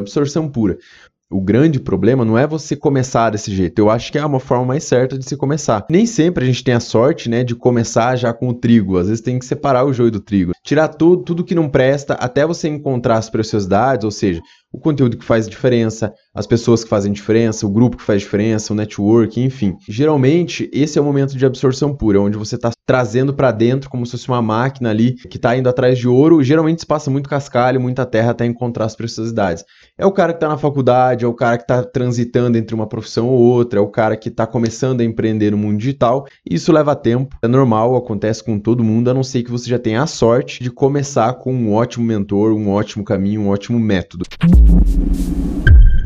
absorção pura. O grande problema não é você começar desse jeito. Eu acho que é uma forma mais certa de se começar. Nem sempre a gente tem a sorte, né, de começar já com o trigo. Às vezes tem que separar o joio do trigo. Tirar tudo, tudo que não presta até você encontrar as preciosidades, ou seja, o conteúdo que faz diferença, as pessoas que fazem diferença, o grupo que faz diferença, o network, enfim. Geralmente, esse é o momento de absorção pura, onde você está trazendo para dentro como se fosse uma máquina ali que está indo atrás de ouro. Geralmente se passa muito cascalho, muita terra até encontrar as preciosidades. É o cara que está na faculdade, é o cara que está transitando entre uma profissão ou outra, é o cara que está começando a empreender no mundo digital. Isso leva tempo, é normal, acontece com todo mundo, a não ser que você já tenha a sorte de começar com um ótimo mentor, um ótimo caminho, um ótimo método. you